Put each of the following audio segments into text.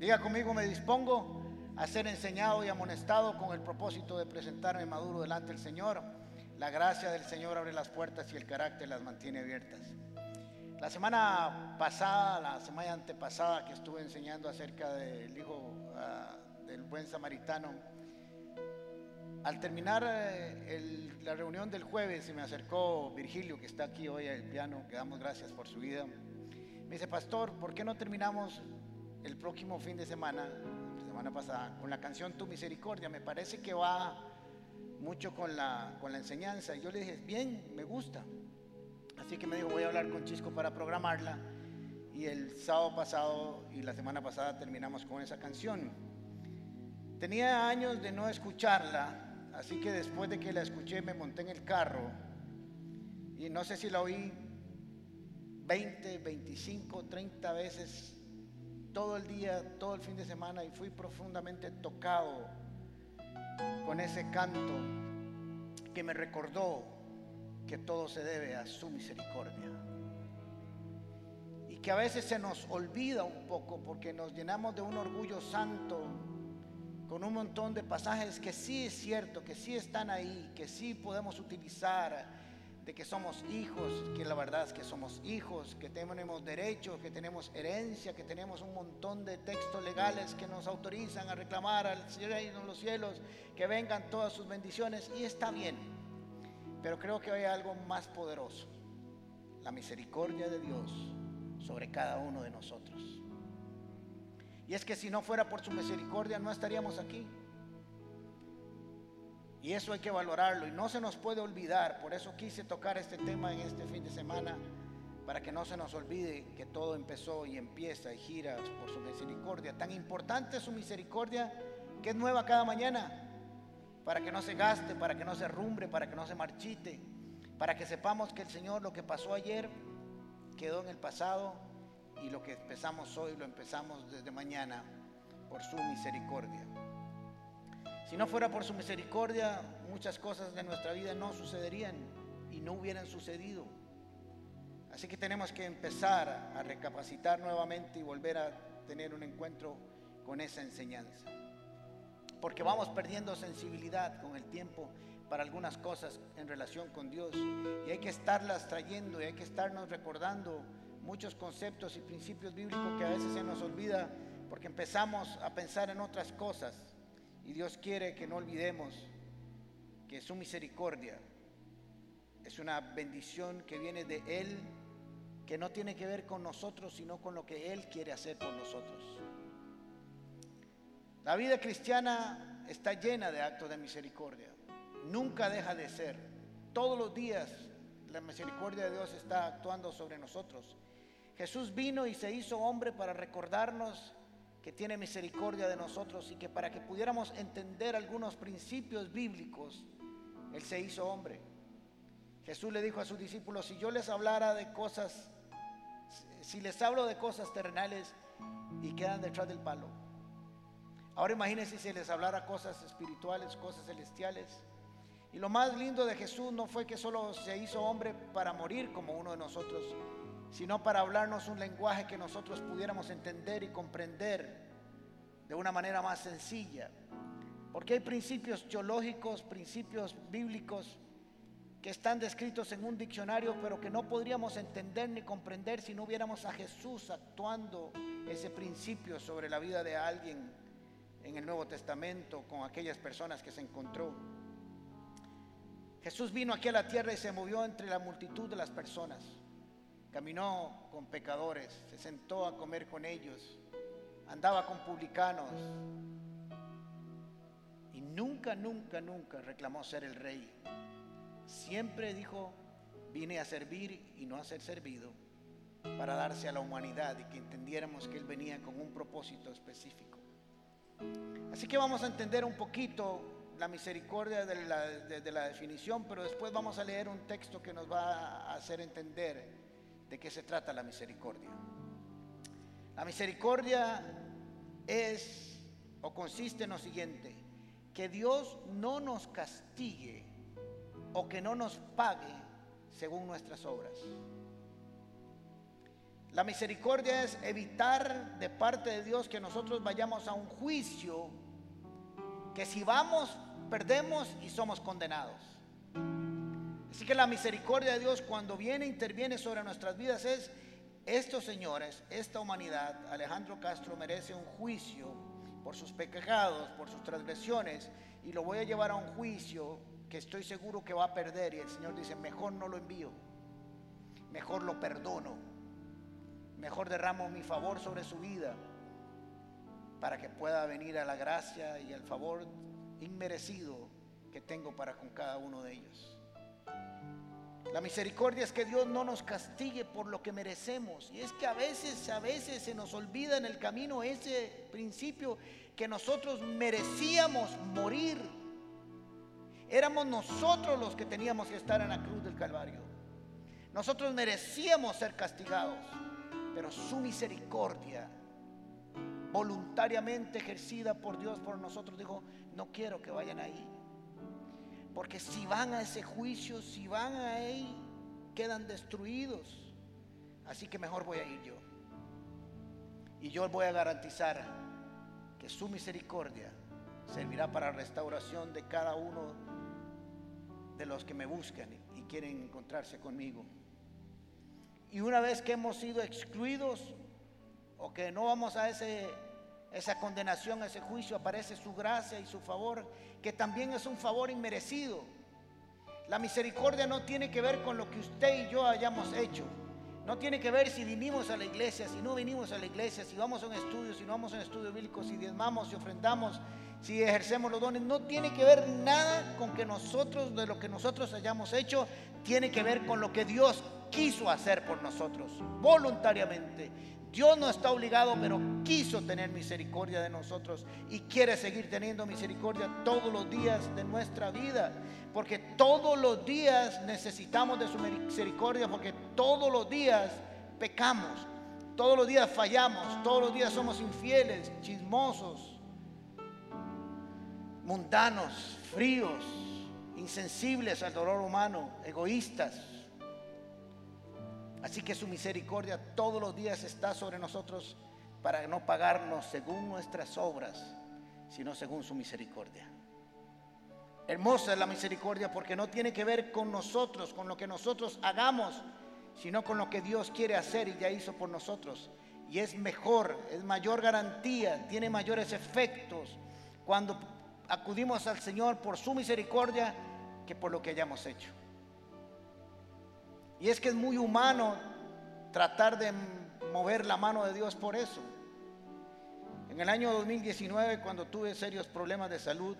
Diga conmigo, me dispongo a ser enseñado y amonestado con el propósito de presentarme maduro delante del Señor. La gracia del Señor abre las puertas y el carácter las mantiene abiertas. La semana pasada, la semana antepasada que estuve enseñando acerca del hijo ah, del buen samaritano, al terminar eh, la reunión del jueves se me acercó Virgilio, que está aquí hoy al piano, que damos gracias por su vida. Me dice, pastor, ¿por qué no terminamos el próximo fin de semana, semana pasada, con la canción Tu Misericordia? Me parece que va mucho con la, con la enseñanza. Y yo le dije, bien, me gusta. Así que me dijo, voy a hablar con Chisco para programarla. Y el sábado pasado y la semana pasada terminamos con esa canción. Tenía años de no escucharla, así que después de que la escuché me monté en el carro y no sé si la oí 20, 25, 30 veces todo el día, todo el fin de semana y fui profundamente tocado con ese canto que me recordó que todo se debe a su misericordia. Y que a veces se nos olvida un poco porque nos llenamos de un orgullo santo con un montón de pasajes que sí es cierto, que sí están ahí, que sí podemos utilizar, de que somos hijos, que la verdad es que somos hijos, que tenemos derechos, que tenemos herencia, que tenemos un montón de textos legales que nos autorizan a reclamar al reino de los cielos, que vengan todas sus bendiciones, y está bien. Pero creo que hay algo más poderoso, la misericordia de Dios sobre cada uno de nosotros. Y es que si no fuera por su misericordia no estaríamos aquí. Y eso hay que valorarlo y no se nos puede olvidar. Por eso quise tocar este tema en este fin de semana, para que no se nos olvide que todo empezó y empieza y gira por su misericordia. Tan importante es su misericordia que es nueva cada mañana para que no se gaste, para que no se rumbre, para que no se marchite, para que sepamos que el Señor lo que pasó ayer quedó en el pasado y lo que empezamos hoy lo empezamos desde mañana por su misericordia. Si no fuera por su misericordia, muchas cosas de nuestra vida no sucederían y no hubieran sucedido. Así que tenemos que empezar a recapacitar nuevamente y volver a tener un encuentro con esa enseñanza. Porque vamos perdiendo sensibilidad con el tiempo para algunas cosas en relación con Dios. Y hay que estarlas trayendo y hay que estarnos recordando muchos conceptos y principios bíblicos que a veces se nos olvida porque empezamos a pensar en otras cosas y Dios quiere que no olvidemos que su misericordia es una bendición que viene de Él que no tiene que ver con nosotros sino con lo que Él quiere hacer por nosotros. La vida cristiana está llena de actos de misericordia. Nunca deja de ser. Todos los días la misericordia de Dios está actuando sobre nosotros. Jesús vino y se hizo hombre para recordarnos que tiene misericordia de nosotros y que para que pudiéramos entender algunos principios bíblicos, Él se hizo hombre. Jesús le dijo a sus discípulos, si yo les hablara de cosas, si les hablo de cosas terrenales y quedan detrás del palo, Ahora imagínense si les hablara cosas espirituales, cosas celestiales. Y lo más lindo de Jesús no fue que solo se hizo hombre para morir como uno de nosotros, sino para hablarnos un lenguaje que nosotros pudiéramos entender y comprender de una manera más sencilla. Porque hay principios teológicos, principios bíblicos que están descritos en un diccionario, pero que no podríamos entender ni comprender si no hubiéramos a Jesús actuando ese principio sobre la vida de alguien en el Nuevo Testamento con aquellas personas que se encontró. Jesús vino aquí a la tierra y se movió entre la multitud de las personas. Caminó con pecadores, se sentó a comer con ellos, andaba con publicanos y nunca, nunca, nunca reclamó ser el rey. Siempre dijo, vine a servir y no a ser servido, para darse a la humanidad y que entendiéramos que Él venía con un propósito específico. Así que vamos a entender un poquito la misericordia de la, definición, pero después vamos a leer un texto que nos va a hacer entender de qué se trata la misericordia. La misericordia es o consiste en lo siguiente, que Dios no nos castigue o que no nos pague según nuestras obras. La misericordia es evitar de parte de Dios que nosotros vayamos a un juicio que si vamos, perdemos y somos condenados. Así que la misericordia de Dios cuando viene, interviene sobre nuestras vidas es, estos señores, esta humanidad, Alejandro Castro merece un juicio por sus pecados, por sus transgresiones, y lo voy a llevar a un juicio que estoy seguro que va a perder. Y el Señor dice, mejor no lo envío, mejor lo perdono, mejor derramo mi favor sobre su vida para que pueda venir a la gracia y al favor inmerecido que tengo para con cada uno de ellos. La misericordia es que Dios no nos castigue por lo que merecemos. Y es que a veces, a veces se nos olvida en el camino ese principio que nosotros merecíamos morir. Éramos nosotros los que teníamos que estar en la cruz del Calvario. Nosotros merecíamos ser castigados, pero su misericordia, voluntariamente ejercida por Dios por nosotros, dijo, no quiero que vayan ahí. Porque si van a ese juicio, si van ahí, quedan destruidos. Así que mejor voy a ir yo. Y yo voy a garantizar que su misericordia servirá para la restauración de cada uno de los que me buscan y quieren encontrarse conmigo. Y una vez que hemos sido excluidos o que no vamos a ese esa condenación, ese juicio, aparece su gracia y su favor, que también es un favor inmerecido. La misericordia no tiene que ver con lo que usted y yo hayamos hecho. No tiene que ver si vinimos a la iglesia, si no vinimos a la iglesia, si vamos a un estudio, si no vamos a un estudio bíblico, si diezmamos, si ofrendamos, si ejercemos los dones. No tiene que ver nada con que nosotros, de lo que nosotros hayamos hecho, tiene que ver con lo que Dios quiso hacer por nosotros, voluntariamente. Dios no está obligado, pero quiso tener misericordia de nosotros y quiere seguir teniendo misericordia todos los días de nuestra vida. Porque todos los días necesitamos de su misericordia, porque todos los días pecamos, todos los días fallamos, todos los días somos infieles, chismosos, mundanos, fríos, insensibles al dolor humano, egoístas. Así que su misericordia todos los días está sobre nosotros para no pagarnos según nuestras obras, sino según su misericordia. Hermosa es la misericordia porque no tiene que ver con nosotros, con lo que nosotros hagamos, sino con lo que Dios quiere hacer y ya hizo por nosotros. Y es mejor, es mayor garantía, tiene mayores efectos cuando acudimos al Señor por su misericordia que por lo que hayamos hecho. Y es que es muy humano tratar de mover la mano de Dios por eso. En el año 2019, cuando tuve serios problemas de salud,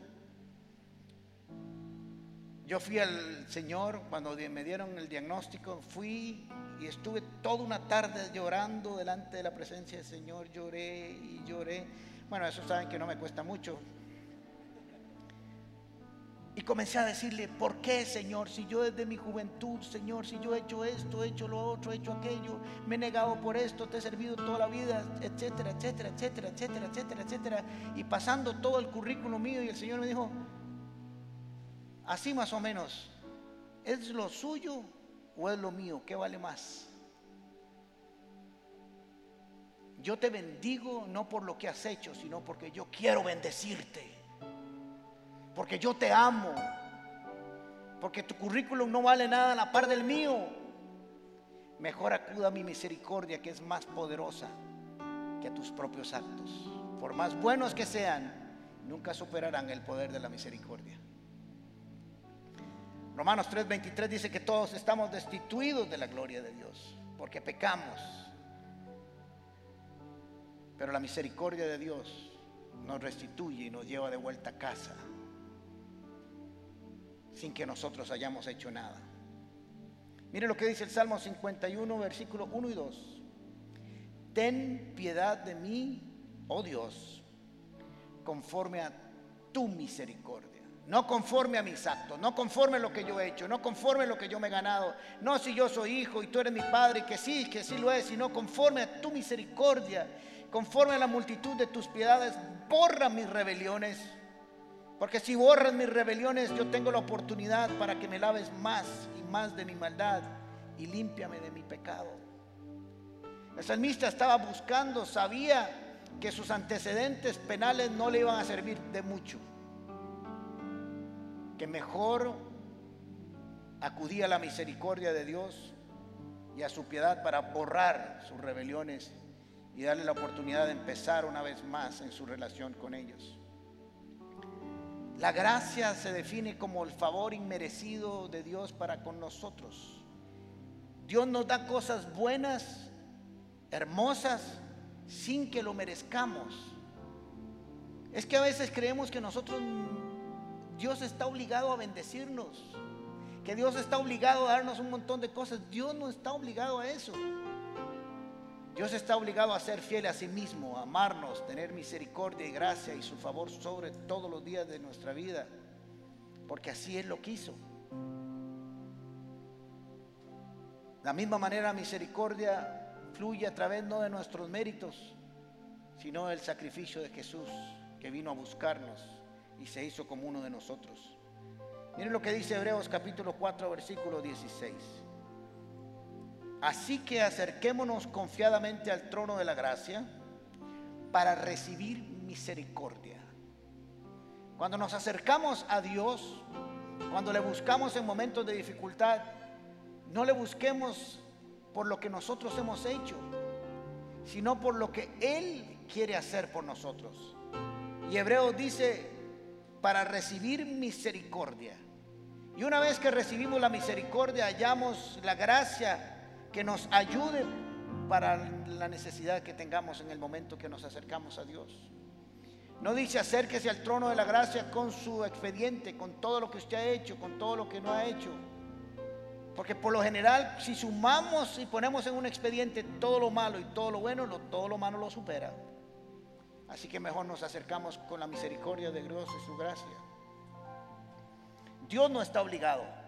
yo fui al Señor, cuando me dieron el diagnóstico, fui y estuve toda una tarde llorando delante de la presencia del Señor, lloré y lloré. Bueno, eso saben que no me cuesta mucho, y comencé a decirle, ¿por qué, Señor? Si yo desde mi juventud, Señor, si yo he hecho esto, he hecho lo otro, he hecho aquello, me he negado por esto, te he servido toda la vida, etcétera, etcétera, etcétera, etcétera, etcétera, etcétera. Y pasando todo el currículo mío y el Señor me dijo, así más o menos, ¿es lo suyo o es lo mío? ¿Qué vale más? Yo te bendigo no por lo que has hecho, sino porque yo quiero bendecirte porque yo te amo, porque tu currículum no vale nada a la par del mío. Mejor acuda a mi misericordia que es más poderosa que tus propios actos. Por más buenos que sean, nunca superarán el poder de la misericordia. Romanos 3:23 dice que todos estamos destituidos de la gloria de Dios, porque pecamos. Pero la misericordia de Dios nos restituye y nos lleva de vuelta a casa sin que nosotros hayamos hecho nada. Mire lo que dice el Salmo 51, versículos 1 y 2. Ten piedad de mí, oh Dios, conforme a tu misericordia. No conforme a mis actos, no conforme a lo que yo he hecho, no conforme a lo que yo me he ganado. No si yo soy hijo y tú eres mi padre, que sí, que sí lo es, sino conforme a tu misericordia, conforme a la multitud de tus piedades, borra mis rebeliones porque si borras mis rebeliones, yo tengo la oportunidad para que me laves más y más de mi maldad y límpiame de mi pecado. El salmista estaba buscando, sabía que sus antecedentes penales no le iban a servir de mucho, que mejor acudía a la misericordia de Dios y a su piedad para borrar sus rebeliones y darle la oportunidad de empezar una vez más en su relación con ellos. La gracia se define como el favor inmerecido de Dios para con nosotros. Dios nos da cosas buenas, hermosas, sin que lo merezcamos. Es que a veces creemos que nosotros, Dios está obligado a bendecirnos, que Dios está obligado a darnos un montón de cosas. Dios no está obligado a eso. Dios está obligado a ser fiel a sí mismo, a amarnos, tener misericordia y gracia y su favor sobre todos los días de nuestra vida, porque así Él lo quiso. La misma manera misericordia fluye a través no de nuestros méritos, sino del sacrificio de Jesús que vino a buscarnos y se hizo como uno de nosotros. Miren lo que dice Hebreos capítulo 4 versículo 16. Así que acerquémonos confiadamente al trono de la gracia para recibir misericordia. Cuando nos acercamos a Dios, cuando le buscamos en momentos de dificultad, no le busquemos por lo que nosotros hemos hecho, sino por lo que Él quiere hacer por nosotros. Y Hebreo dice, para recibir misericordia. Y una vez que recibimos la misericordia, hallamos la gracia que nos ayude para la necesidad que tengamos en el momento que nos acercamos a Dios. No dice acérquese al trono de la gracia con su expediente, con todo lo que usted ha hecho, con todo lo que no ha hecho. Porque por lo general, si sumamos y ponemos en un expediente todo lo malo y todo lo bueno, todo lo malo lo supera. Así que mejor nos acercamos con la misericordia de Dios y su gracia. Dios no está obligado.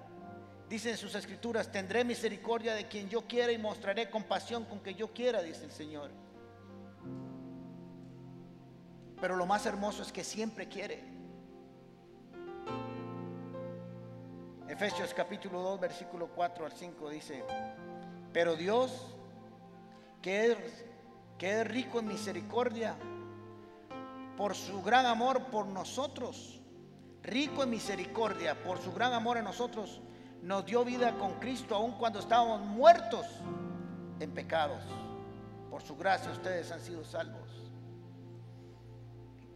Dice en sus escrituras, tendré misericordia de quien yo quiera y mostraré compasión con que yo quiera, dice el Señor. Pero lo más hermoso es que siempre quiere. Efesios capítulo 2, versículo 4 al 5 dice, pero Dios, que es, que es rico en misericordia, por su gran amor por nosotros, rico en misericordia, por su gran amor a nosotros, nos dio vida con Cristo aun cuando estábamos muertos en pecados. Por su gracia ustedes han sido salvos.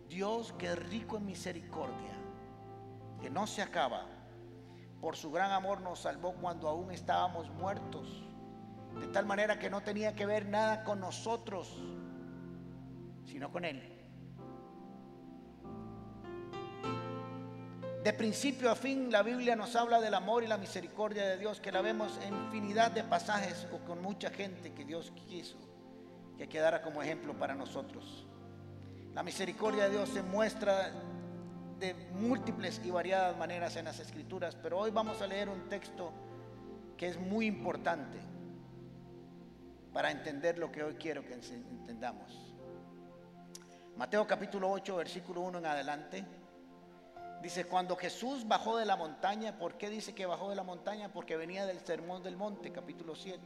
Dios que es rico en misericordia, que no se acaba, por su gran amor nos salvó cuando aún estábamos muertos. De tal manera que no tenía que ver nada con nosotros, sino con Él. De principio a fin la Biblia nos habla del amor y la misericordia de Dios, que la vemos en infinidad de pasajes o con mucha gente que Dios quiso que quedara como ejemplo para nosotros. La misericordia de Dios se muestra de múltiples y variadas maneras en las escrituras, pero hoy vamos a leer un texto que es muy importante para entender lo que hoy quiero que entendamos. Mateo capítulo 8, versículo 1 en adelante. Dice, cuando Jesús bajó de la montaña, ¿por qué dice que bajó de la montaña? Porque venía del sermón del monte, capítulo 7.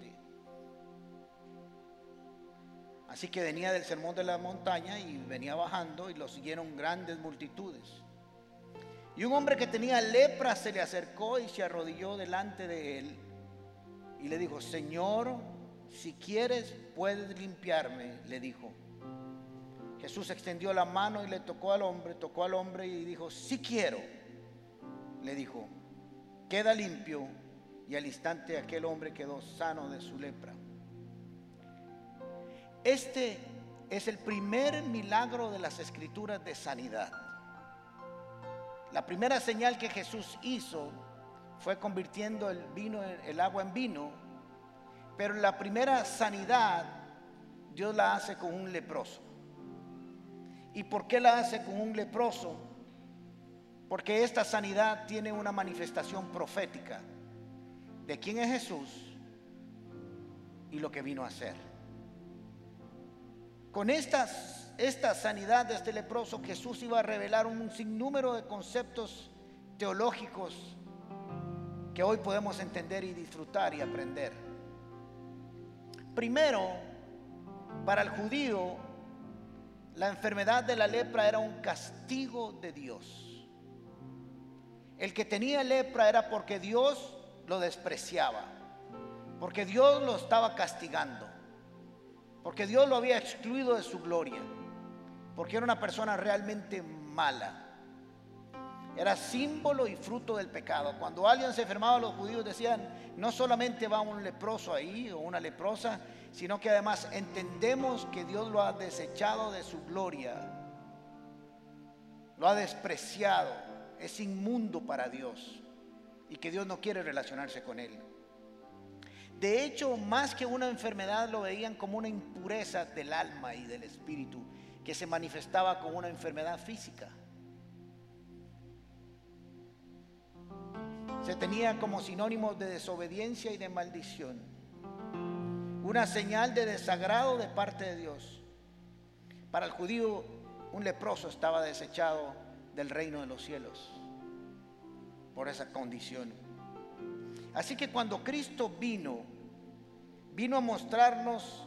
Así que venía del sermón de la montaña y venía bajando y lo siguieron grandes multitudes. Y un hombre que tenía lepra se le acercó y se arrodilló delante de él y le dijo, Señor, si quieres, puedes limpiarme, le dijo. Jesús extendió la mano y le tocó al hombre, tocó al hombre y dijo, si quiero, le dijo, queda limpio. Y al instante aquel hombre quedó sano de su lepra. Este es el primer milagro de las escrituras de sanidad. La primera señal que Jesús hizo fue convirtiendo el vino, el agua en vino, pero la primera sanidad Dios la hace con un leproso. ¿Y por qué la hace con un leproso? Porque esta sanidad tiene una manifestación profética de quién es Jesús y lo que vino a hacer. Con estas, esta sanidad de este leproso, Jesús iba a revelar un sinnúmero de conceptos teológicos que hoy podemos entender y disfrutar y aprender. Primero, Para el judío, la enfermedad de la lepra era un castigo de Dios. El que tenía lepra era porque Dios lo despreciaba, porque Dios lo estaba castigando, porque Dios lo había excluido de su gloria, porque era una persona realmente mala. Era símbolo y fruto del pecado. Cuando alguien se enfermaba, los judíos decían, no solamente va un leproso ahí o una leprosa, sino que además entendemos que Dios lo ha desechado de su gloria, lo ha despreciado, es inmundo para Dios y que Dios no quiere relacionarse con él. De hecho, más que una enfermedad lo veían como una impureza del alma y del espíritu que se manifestaba como una enfermedad física. Se tenía como sinónimo de desobediencia y de maldición una señal de desagrado de parte de Dios. Para el judío, un leproso estaba desechado del reino de los cielos por esa condición. Así que cuando Cristo vino, vino a mostrarnos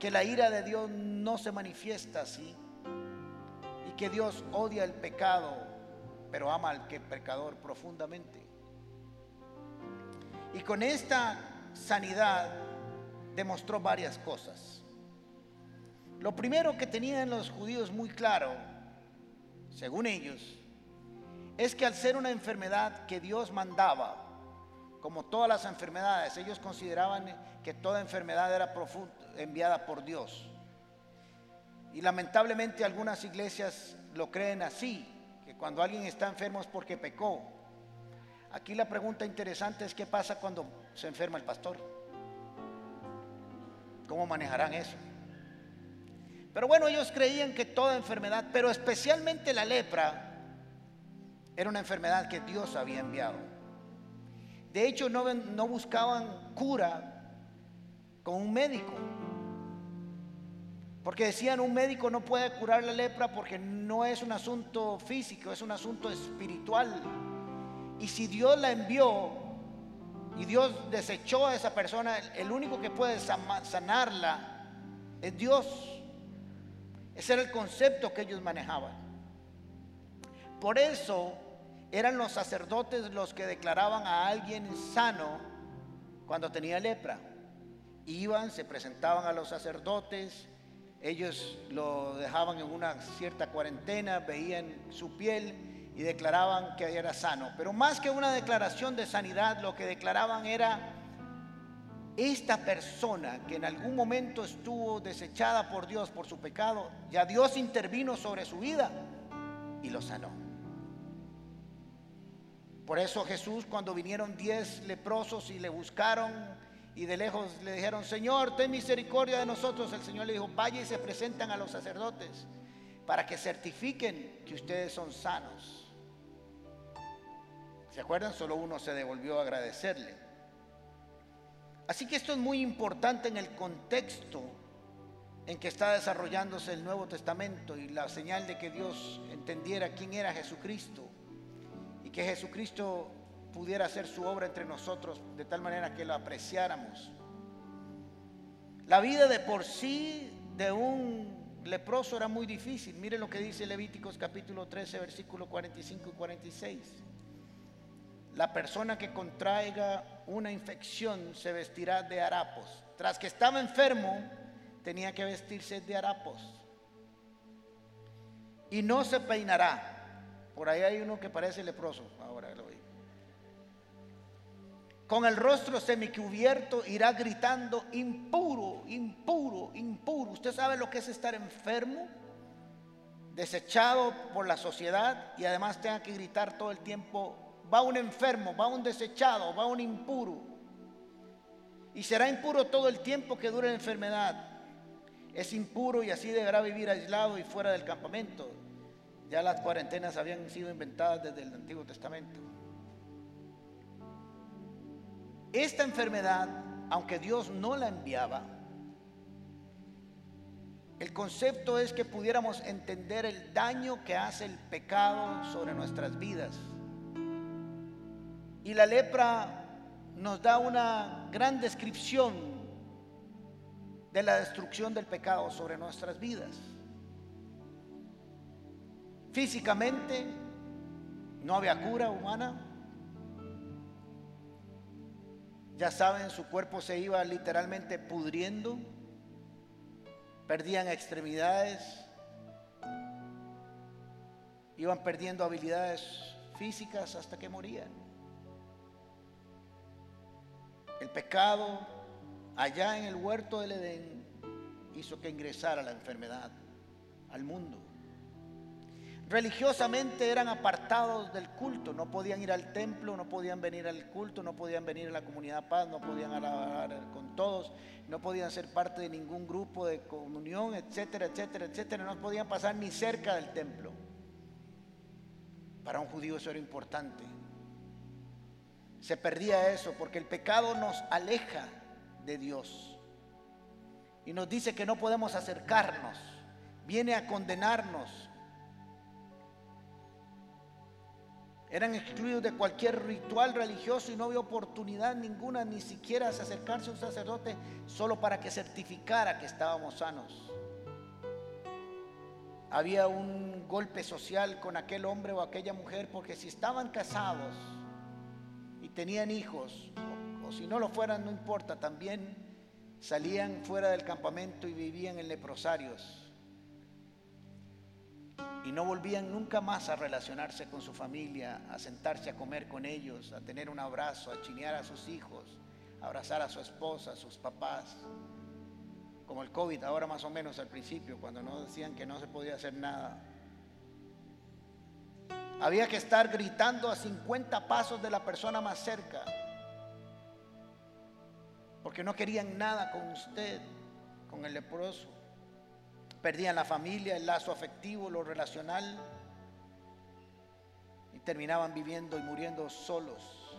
que la ira de Dios no se manifiesta así y que Dios odia el pecado, pero ama al que pecador profundamente. Y con esta sanidad demostró varias cosas. Lo primero que tenían los judíos muy claro, según ellos, es que al ser una enfermedad que Dios mandaba, como todas las enfermedades, ellos consideraban que toda enfermedad era enviada por Dios. Y lamentablemente algunas iglesias lo creen así, cuando alguien está enfermo es porque pecó. Aquí la pregunta interesante es qué pasa cuando se enferma el pastor. ¿Cómo manejarán eso? Pero bueno, ellos creían que toda enfermedad, pero especialmente la lepra, era una enfermedad que Dios había enviado. De hecho, no, no buscaban cura con un médico. Porque decían, un médico no puede curar la lepra porque no es un asunto físico, es un asunto espiritual. Y si Dios la envió, y Dios desechó a esa persona, el único que puede sanarla es Dios. Ese era el concepto que ellos manejaban. Por eso eran los sacerdotes los que declaraban a alguien sano cuando tenía lepra. Iban, se presentaban a los sacerdotes, ellos lo dejaban en una cierta cuarentena, veían su piel y declaraban que era sano. Pero más que una declaración de sanidad, lo que declaraban era esta persona que en algún momento estuvo desechada por Dios por su pecado, ya Dios intervino sobre su vida y lo sanó. Por eso Jesús cuando vinieron diez leprosos y le buscaron y de lejos le dijeron, Señor, ten misericordia de nosotros, el Señor le dijo, vaya y se presentan a los sacerdotes para que certifiquen que ustedes son sanos. ¿Se acuerdan? Solo uno se devolvió a agradecerle. Así que esto es muy importante en el contexto en que está desarrollándose el Nuevo Testamento y la señal de que Dios entendiera quién era Jesucristo y que Jesucristo pudiera hacer su obra entre nosotros de tal manera que lo apreciáramos. La vida de por sí de un leproso era muy difícil. Mire lo que dice Levíticos capítulo 13, versículo 45 y 46 la persona que contraiga una infección se vestirá de harapos. Tras que estaba enfermo, tenía que vestirse de harapos. Y no se peinará. Por ahí hay uno que parece leproso. Ahora lo. Con el rostro semicubierto irá gritando, impuro, impuro, impuro. ¿Usted sabe lo que es estar enfermo? Desechado por la sociedad y además tenga que gritar todo el tiempo va un enfermo, va un desechado, va un impuro. Y será impuro todo el tiempo que dure la enfermedad. Es impuro y así deberá vivir aislado y fuera del campamento. Ya las cuarentenas habían sido inventadas desde el Antiguo Testamento. Esta enfermedad, aunque Dios no la enviaba, el concepto es que pudiéramos entender el daño que hace el pecado sobre nuestras vidas. Y la lepra nos da una gran descripción de la destrucción del pecado sobre nuestras vidas. Físicamente no había cura humana. Ya saben, su cuerpo se iba literalmente pudriendo, perdían extremidades, iban perdiendo habilidades físicas hasta que morían. El pecado allá en el huerto del Edén hizo que ingresara la enfermedad al mundo. Religiosamente eran apartados del culto, no podían ir al templo, no podían venir al culto, no podían venir a la comunidad paz, no podían alabar con todos, no podían ser parte de ningún grupo de comunión, etcétera, etcétera, etcétera, no podían pasar ni cerca del templo. Para un judío eso era importante. Se perdía eso porque el pecado nos aleja de Dios. Y nos dice que no podemos acercarnos. Viene a condenarnos. Eran excluidos de cualquier ritual religioso y no había oportunidad ninguna, ni siquiera acercarse a un sacerdote solo para que certificara que estábamos sanos. Había un golpe social con aquel hombre o aquella mujer porque si estaban casados y tenían hijos, si no lo fueran, no importa, también salían fuera del campamento y vivían en leprosarios. Y no volvían nunca más a relacionarse con su familia, a sentarse a comer con ellos, a tener un abrazo, a chinear a sus hijos, a abrazar a su esposa, a sus papás. Como el COVID, ahora más o menos al principio, cuando no decían que no se podía hacer nada. Había que estar gritando a 50 pasos de la persona más cerca porque no querían nada con usted, con el leproso. Perdían la familia, el lazo afectivo, lo relacional y terminaban viviendo y muriendo solos.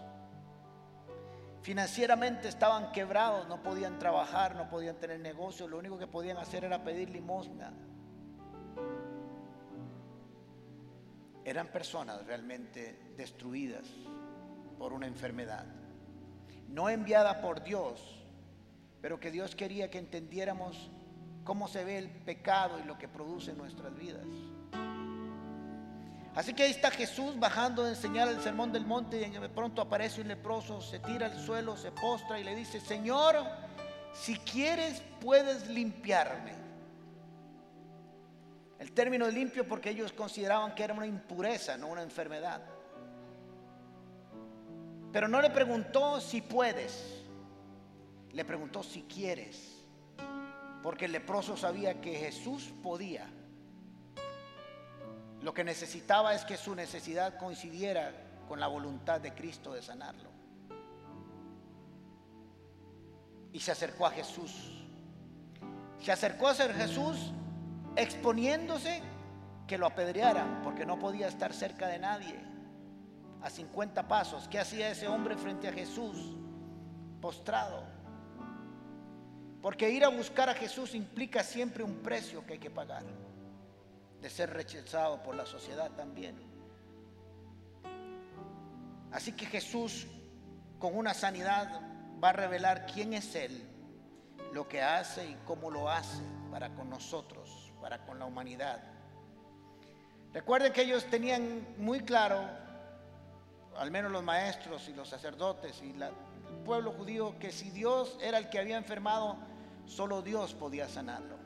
Financieramente estaban quebrados, no podían trabajar, no podían tener negocio, lo único que podían hacer era pedir limosna. Eran personas realmente destruidas por una enfermedad no enviada por Dios, pero que Dios quería que entendiéramos cómo se ve el pecado y lo que produce en nuestras vidas. Así que ahí está Jesús bajando a enseñar el sermón del monte y de pronto aparece un leproso, se tira al suelo, se postra y le dice, Señor, si quieres puedes limpiarme. El término limpio porque ellos consideraban que era una impureza, no una enfermedad. Pero no le preguntó si puedes, le preguntó si quieres, porque el leproso sabía que Jesús podía. Lo que necesitaba es que su necesidad coincidiera con la voluntad de Cristo de sanarlo. Y se acercó a Jesús. Se acercó a ser Jesús exponiéndose que lo apedrearan porque no podía estar cerca de nadie a 50 pasos. ¿Qué hacía ese hombre frente a Jesús? Postrado. Porque ir a buscar a Jesús implica siempre un precio que hay que pagar. De ser rechazado por la sociedad también. Así que Jesús con una sanidad va a revelar quién es Él, lo que hace y cómo lo hace para con nosotros, para con la humanidad. Recuerden que ellos tenían muy claro al menos los maestros y los sacerdotes y el pueblo judío, que si Dios era el que había enfermado, solo Dios podía sanarlo.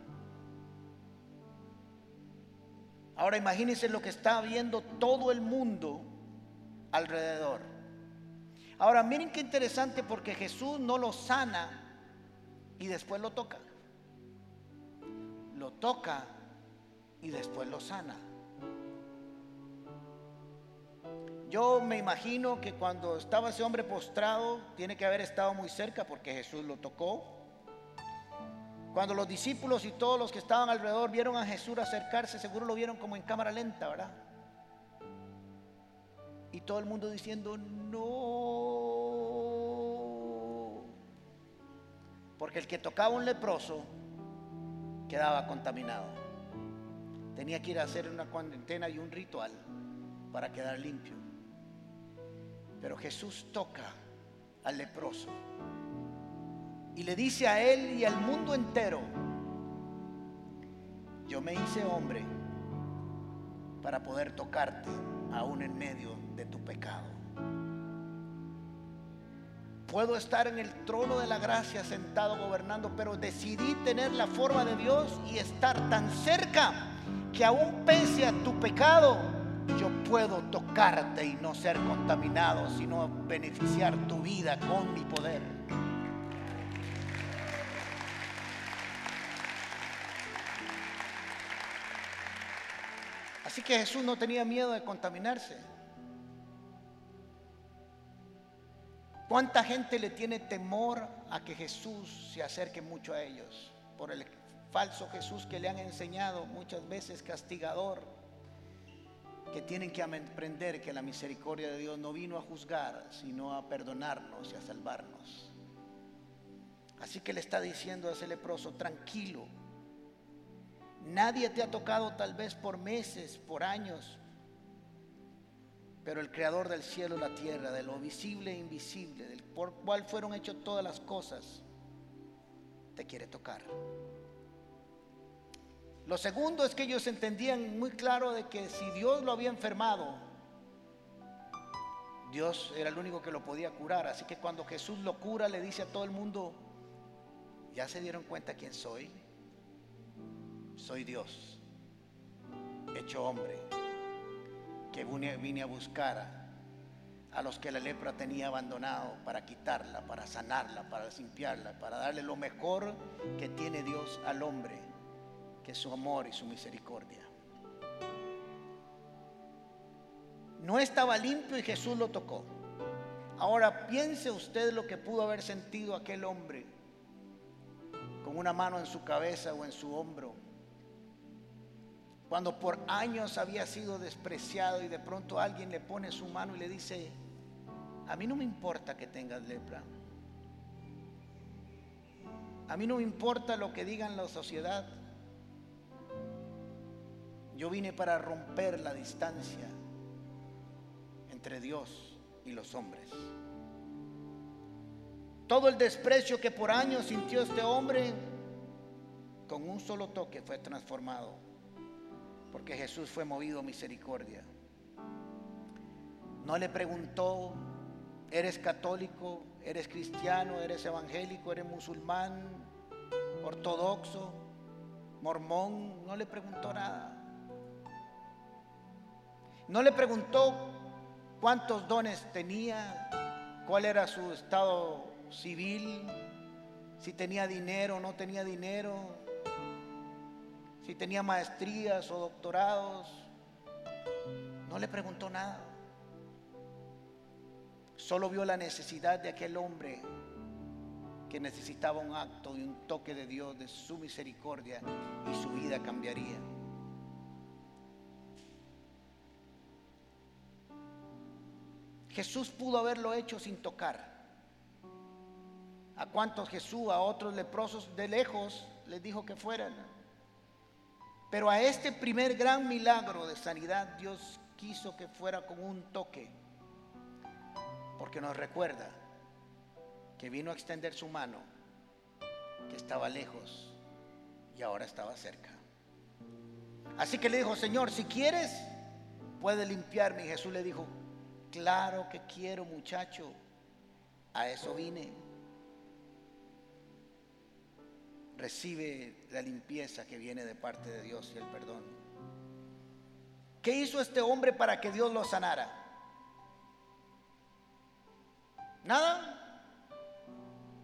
Ahora imagínense lo que está viendo todo el mundo alrededor. Ahora miren qué interesante porque Jesús no lo sana y después lo toca. Lo toca y después lo sana. Yo me imagino que cuando estaba ese hombre postrado, tiene que haber estado muy cerca porque Jesús lo tocó. Cuando los discípulos y todos los que estaban alrededor vieron a Jesús acercarse, seguro lo vieron como en cámara lenta, ¿verdad? Y todo el mundo diciendo, no. Porque el que tocaba un leproso quedaba contaminado. Tenía que ir a hacer una cuarentena y un ritual para quedar limpio. Pero Jesús toca al leproso Y le dice a él y al mundo entero, yo me hice hombre para poder tocarte aún en medio de tu pecado. Puedo estar en el trono de la gracia sentado gobernando, pero decidí tener la forma de Dios y estar tan cerca que aún pese a tu pecado, yo puedo tocarte y no ser contaminado, sino beneficiar tu vida con mi poder. Así que Jesús no tenía miedo de contaminarse. ¿Cuánta gente le tiene temor a que Jesús se acerque mucho a ellos? Por el falso Jesús que le han enseñado muchas veces castigador, que tienen que aprender que la misericordia de Dios no vino a juzgar, sino a perdonarnos y a salvarnos. Así que le está diciendo a ese leproso, tranquilo, Nadie te ha tocado tal vez por meses, por años, pero el creador del cielo y la tierra, de lo visible e invisible, del por cual fueron hechas todas las cosas, te quiere tocar. Lo segundo es que ellos entendían muy claro de que si Dios lo había enfermado, Dios era el único que lo podía curar. Así que cuando Jesús lo cura, le dice a todo el mundo, ¿ya se dieron cuenta quién soy? Soy Dios, hecho hombre, que vine a buscar a, los que la lepra tenía abandonado para quitarla, para sanarla, para limpiarla, para darle lo mejor que tiene Dios al hombre, que es su amor y su misericordia. No estaba limpio y Jesús lo tocó. Ahora piense usted lo que pudo haber sentido aquel hombre con una mano en su cabeza o en su hombro cuando por años había sido despreciado y de pronto alguien le pone su mano y le dice, a mí no me importa que tengas lepra. A mí no me importa lo que digan la sociedad. Yo vine para romper la distancia entre Dios y los hombres. Todo el desprecio que por años sintió este hombre, con un solo toque fue transformado porque Jesús fue movido a misericordia. No le preguntó, ¿eres católico? ¿Eres cristiano? ¿Eres evangélico? ¿Eres musulmán? ¿Ortodoxo? ¿Mormón? No le preguntó nada. No le preguntó cuántos dones tenía, cuál era su estado civil, si tenía dinero o no tenía dinero, si tenía maestrías o doctorados. No le preguntó nada. Solo vio la necesidad de aquel hombre que necesitaba un acto y un toque de Dios, de su misericordia, y su vida cambiaría. Jesús pudo haberlo hecho sin tocar. ¿A cuántos Jesús, a otros leprosos de lejos, les dijo que fueran? Pero a este primer gran milagro de sanidad Dios quiso que fuera con un toque, porque nos recuerda que vino a extender su mano, que estaba lejos y ahora estaba cerca. Así que le dijo, Señor, si quieres, puede limpiarme. Y Jesús le dijo, claro que quiero muchacho, a eso vine recibe la limpieza que viene de parte de Dios y el perdón. ¿Qué hizo este hombre para que Dios lo sanara? Nada.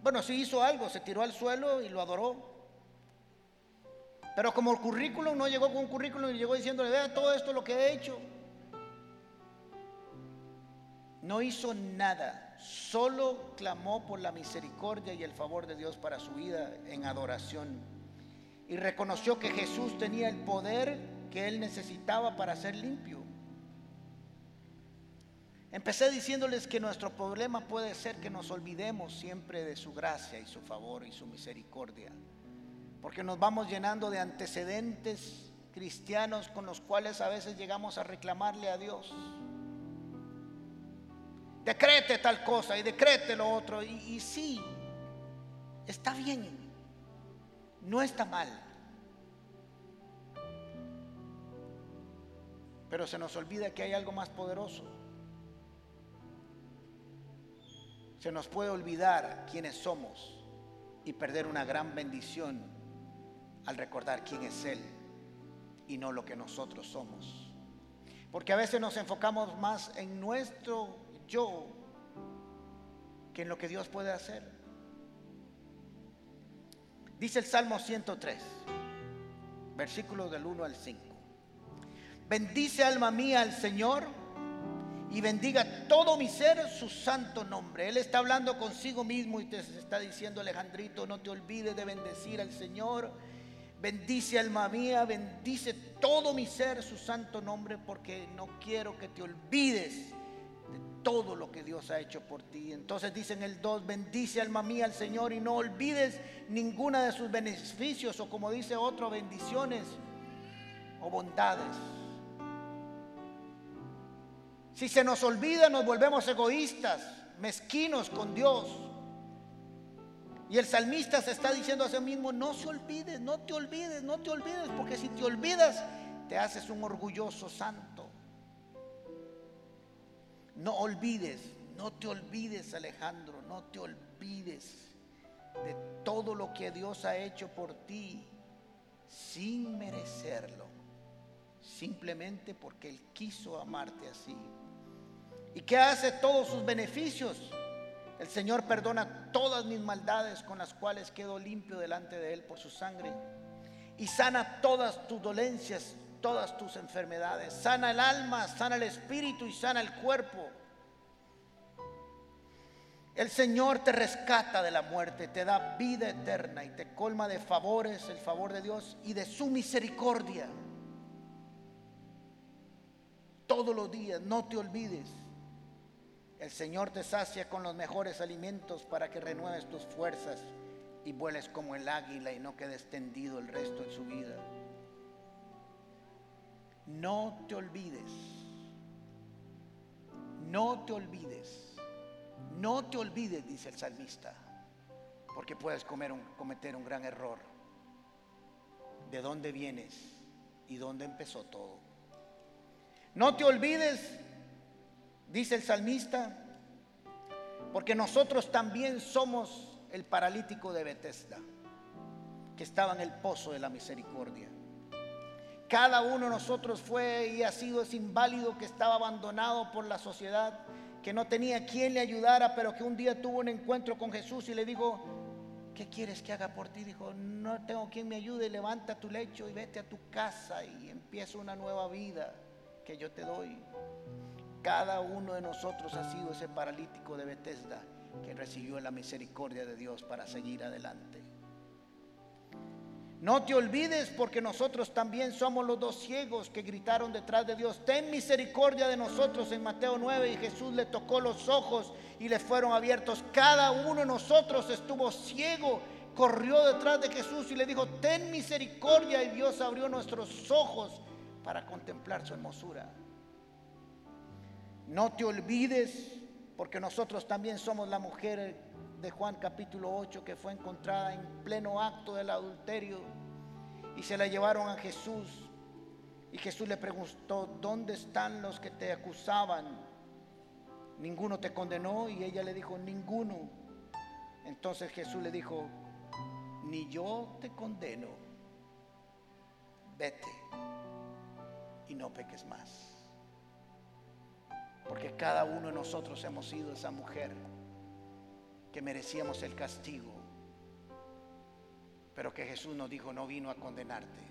Bueno, sí hizo algo, se tiró al suelo y lo adoró. Pero como el currículum no llegó con un currículum y llegó diciéndole, vea todo esto lo que he hecho. No hizo nada solo clamó por la misericordia y el favor de Dios para su vida en adoración. Y reconoció que Jesús tenía el poder que él necesitaba para ser limpio. Empecé diciéndoles que nuestro problema puede ser que nos olvidemos siempre de su gracia y su favor y su misericordia. Porque nos vamos llenando de antecedentes cristianos con los cuales a veces llegamos a reclamarle a Dios decrete tal cosa y decrete lo otro. Y, sí, Está bien, no está mal. Pero se nos olvida que hay algo más poderoso. Se nos puede olvidar quiénes somos y perder una gran bendición al recordar quién es Él y no lo que nosotros somos. Porque a veces nos enfocamos más en nuestro yo que en lo que Dios puede hacer. Dice el Salmo 103, versículos del 1 al 5. Bendice alma mía al Señor y bendiga todo mi ser su santo nombre. Él está hablando consigo mismo y te está diciendo, Alejandrito, no te olvides de bendecir al Señor. Bendice alma mía, bendice todo mi ser su santo nombre, porque no quiero que te olvides de todo lo que Dios ha hecho por ti. Entonces dice en el 2, bendice alma mía al Señor y no olvides ninguna de sus beneficios o como dice otro, bendiciones o bondades. Si se nos olvida, nos volvemos egoístas, mezquinos con Dios. Y el salmista se está diciendo a sí mismo, no se olvides, no te olvides, no te olvides, porque si te olvidas, te haces un orgulloso santo. No olvides, no te olvides Alejandro, no te olvides de todo lo que Dios ha hecho por ti sin merecerlo, simplemente porque Él quiso amarte así. ¿Y qué hace todos sus beneficios? El Señor perdona todas mis maldades con las cuales quedo limpio delante de Él por su sangre. Y sana todas tus dolencias, todas tus enfermedades. Sana el alma, sana el espíritu y sana el cuerpo. El Señor te rescata de la muerte, te da vida eterna y te colma de favores, el favor de Dios y de su misericordia. Todos los días, no te olvides el Señor te sacia con los mejores alimentos para que renueves tus fuerzas y vueles como el águila y no quedes tendido el resto de su vida. No te olvides, no te olvides, no te olvides, dice el salmista, porque puedes cometer un gran error. ¿De dónde vienes y dónde empezó todo? No te olvides dice el salmista, porque nosotros también somos el paralítico de Bethesda, que estaba en el pozo de la misericordia. Cada uno de nosotros fue y ha sido ese inválido que estaba abandonado por la sociedad, que no tenía quien le ayudara, pero que un día tuvo un encuentro con Jesús y le dijo, ¿qué quieres que haga por ti? Dijo, no tengo quien me ayude, levanta tu lecho y vete a tu casa y empieza una nueva vida que yo te doy. Cada uno de nosotros ha sido ese paralítico de Bethesda que recibió la misericordia de Dios para seguir adelante. No te olvides porque nosotros también somos los dos ciegos que gritaron detrás de Dios, ten misericordia de nosotros en Mateo 9 y Jesús le tocó los ojos y le fueron abiertos. Cada uno de nosotros estuvo ciego, corrió detrás de Jesús y le dijo, ten misericordia y Dios abrió nuestros ojos para contemplar su hermosura. No te olvides, porque nosotros también somos la mujer de Juan capítulo 8 que fue encontrada en pleno acto del adulterio y se la llevaron a Jesús. Y Jesús le preguntó, ¿dónde están los que te acusaban? Ninguno te condenó y ella le dijo, ninguno. Entonces Jesús le dijo, ni yo te condeno, vete y no peques más. Porque cada uno de nosotros hemos sido esa mujer que merecíamos el castigo. Pero que Jesús nos dijo, no vino a condenarte,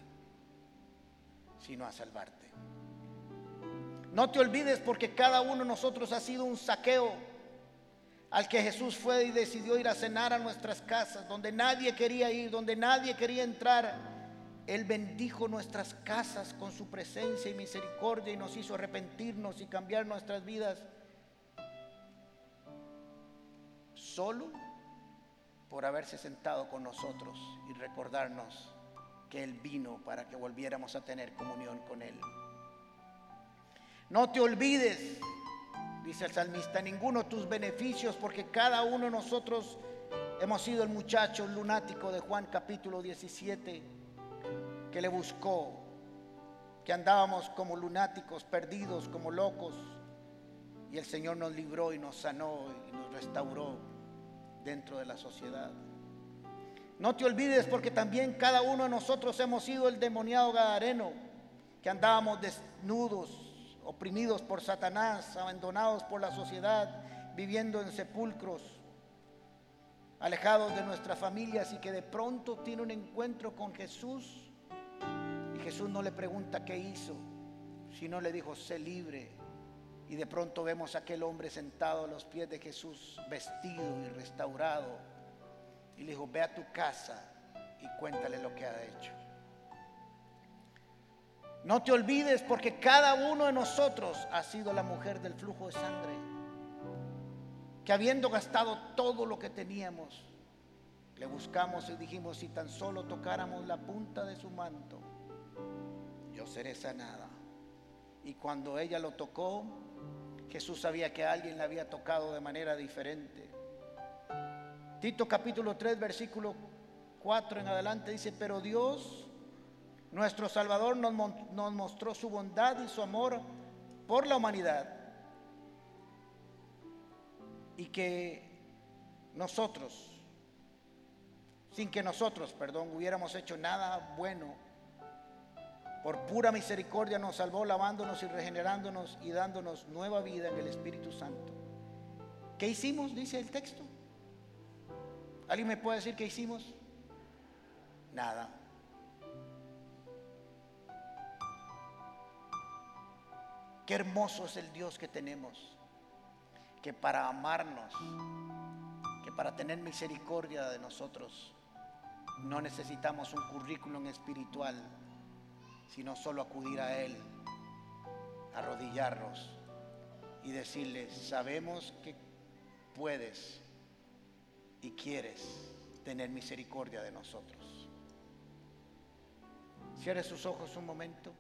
sino a salvarte. No te olvides porque cada uno de nosotros ha sido un saqueo al que Jesús fue y decidió ir a cenar a nuestras casas, donde nadie quería ir, donde nadie quería entrar él bendijo nuestras casas con su presencia y misericordia y nos hizo arrepentirnos y cambiar nuestras vidas. Solo por haberse sentado con nosotros y recordarnos que Él vino para que volviéramos a tener comunión con Él. No te olvides, dice el salmista, ninguno de tus beneficios, porque cada uno de nosotros Hemos sido el muchacho lunático de Juan capítulo 17 que le buscó, que andábamos como lunáticos, perdidos, como locos, y el Señor nos libró y nos sanó y nos restauró dentro de la sociedad. No te olvides porque también cada uno de nosotros hemos sido el demoniado gadareno, que andábamos desnudos, oprimidos por Satanás, abandonados por la sociedad, viviendo en sepulcros, alejados de nuestras familias y que de pronto tiene un encuentro con Jesús. Y Jesús no le pregunta qué hizo, sino le dijo, sé libre. Y de pronto vemos a aquel hombre sentado a los pies de Jesús, vestido y restaurado y le dijo, ve a tu casa y cuéntale lo que ha hecho. No te olvides porque cada uno de nosotros ha sido la mujer del flujo de sangre, que habiendo gastado todo lo que teníamos, le buscamos y dijimos, si tan solo tocáramos la punta de su manto, yo seré sanada. Y cuando ella lo tocó, Jesús sabía que alguien la había tocado de manera diferente. Tito capítulo 3, versículo 4 en adelante dice, pero Dios, nuestro Salvador, nos, nos mostró su bondad y su amor por la humanidad. Y que nosotros, sin que nosotros, perdón, hubiéramos hecho nada bueno, por pura misericordia nos salvó lavándonos y regenerándonos y dándonos nueva vida en el Espíritu Santo. ¿Qué hicimos? Dice el texto. ¿Alguien me puede decir qué hicimos? Nada. Qué hermoso es el Dios que tenemos, que para amarnos, que para tener misericordia de nosotros, no necesitamos un currículum espiritual, sino solo acudir a Él, arrodillarnos y decirle, sabemos que puedes y quieres tener misericordia de nosotros. Cierre sus ojos un momento.